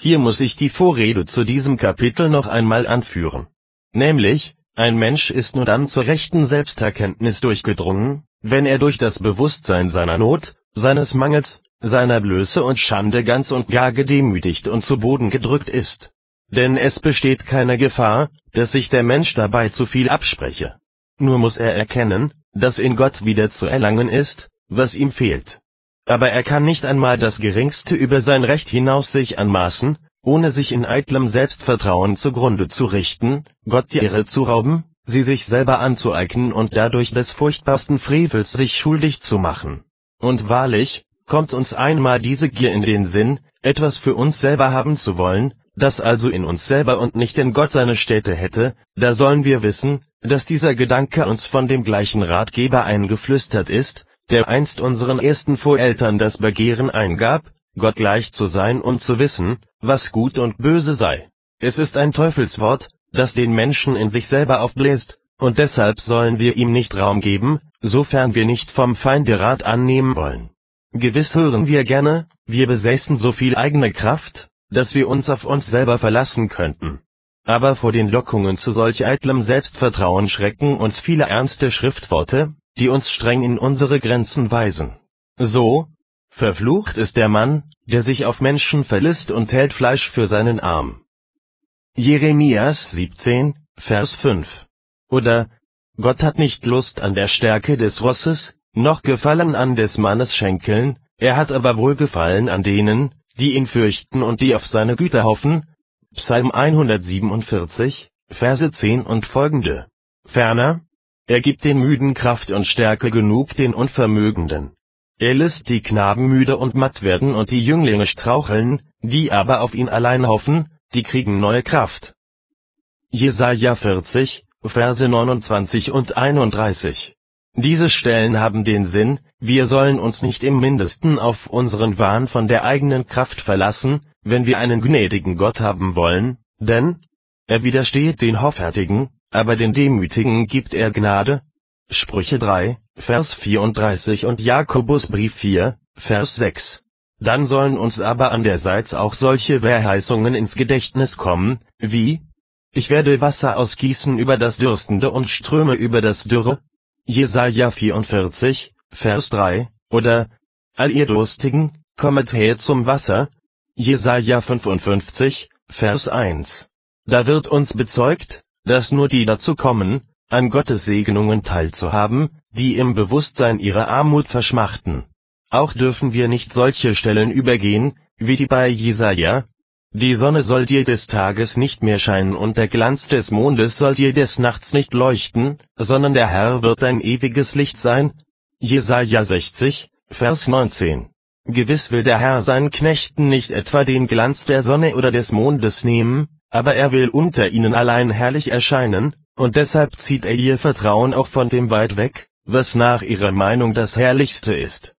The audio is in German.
Hier muss ich die Vorrede zu diesem Kapitel noch einmal anführen. Nämlich, ein Mensch ist nur dann zur rechten Selbsterkenntnis durchgedrungen, wenn er durch das Bewusstsein seiner Not, seines Mangels, seiner Blöße und Schande ganz und gar gedemütigt und zu Boden gedrückt ist. Denn es besteht keine Gefahr, dass sich der Mensch dabei zu viel abspreche. Nur muss er erkennen, dass in Gott wieder zu erlangen ist, was ihm fehlt. Aber er kann nicht einmal das geringste über sein Recht hinaus sich anmaßen, ohne sich in eitlem Selbstvertrauen zugrunde zu richten, Gott die Ehre zu rauben, sie sich selber anzueignen und dadurch des furchtbarsten Frevels sich schuldig zu machen. Und wahrlich, kommt uns einmal diese Gier in den Sinn, etwas für uns selber haben zu wollen, das also in uns selber und nicht in Gott seine Stätte hätte, da sollen wir wissen, dass dieser Gedanke uns von dem gleichen Ratgeber eingeflüstert ist, der einst unseren ersten Voreltern das Begehren eingab, Gott gleich zu sein und zu wissen, was gut und böse sei. Es ist ein Teufelswort, das den Menschen in sich selber aufbläst, und deshalb sollen wir ihm nicht Raum geben, sofern wir nicht vom Feinde Rat annehmen wollen. Gewiss hören wir gerne, wir besäßen so viel eigene Kraft, dass wir uns auf uns selber verlassen könnten. Aber vor den Lockungen zu solch eitlem Selbstvertrauen schrecken uns viele ernste Schriftworte, die uns streng in unsere Grenzen weisen. So, verflucht ist der Mann, der sich auf Menschen verlässt und hält Fleisch für seinen Arm. Jeremias 17, Vers 5. Oder, Gott hat nicht Lust an der Stärke des Rosses, noch Gefallen an des Mannes Schenkeln, er hat aber Wohlgefallen an denen, die ihn fürchten und die auf seine Güter hoffen. Psalm 147, Verse 10 und folgende. Ferner, er gibt den Müden Kraft und Stärke genug den Unvermögenden. Er lässt die Knaben müde und matt werden und die Jünglinge straucheln, die aber auf ihn allein hoffen, die kriegen neue Kraft. Jesaja 40, Verse 29 und 31 diese Stellen haben den Sinn, wir sollen uns nicht im mindesten auf unseren Wahn von der eigenen Kraft verlassen, wenn wir einen gnädigen Gott haben wollen, denn er widersteht den Hoffärtigen, aber den Demütigen gibt er Gnade. Sprüche 3, Vers 34 und Jakobusbrief 4, Vers 6. Dann sollen uns aber andererseits auch solche Verheißungen ins Gedächtnis kommen, wie Ich werde Wasser ausgießen über das Dürstende und Ströme über das Dürre, Jesaja 44, Vers 3, oder All ihr Durstigen, kommet her zum Wasser, Jesaja 55, Vers 1. Da wird uns bezeugt, dass nur die dazu kommen, an Gottes Segnungen teilzuhaben, die im Bewusstsein ihrer Armut verschmachten. Auch dürfen wir nicht solche Stellen übergehen, wie die bei Jesaja, die Sonne soll dir des Tages nicht mehr scheinen und der Glanz des Mondes soll dir des Nachts nicht leuchten, sondern der Herr wird dein ewiges Licht sein. Jesaja 60, Vers 19. Gewiss will der Herr seinen Knechten nicht etwa den Glanz der Sonne oder des Mondes nehmen, aber er will unter ihnen allein herrlich erscheinen, und deshalb zieht er ihr Vertrauen auch von dem weit weg, was nach ihrer Meinung das Herrlichste ist.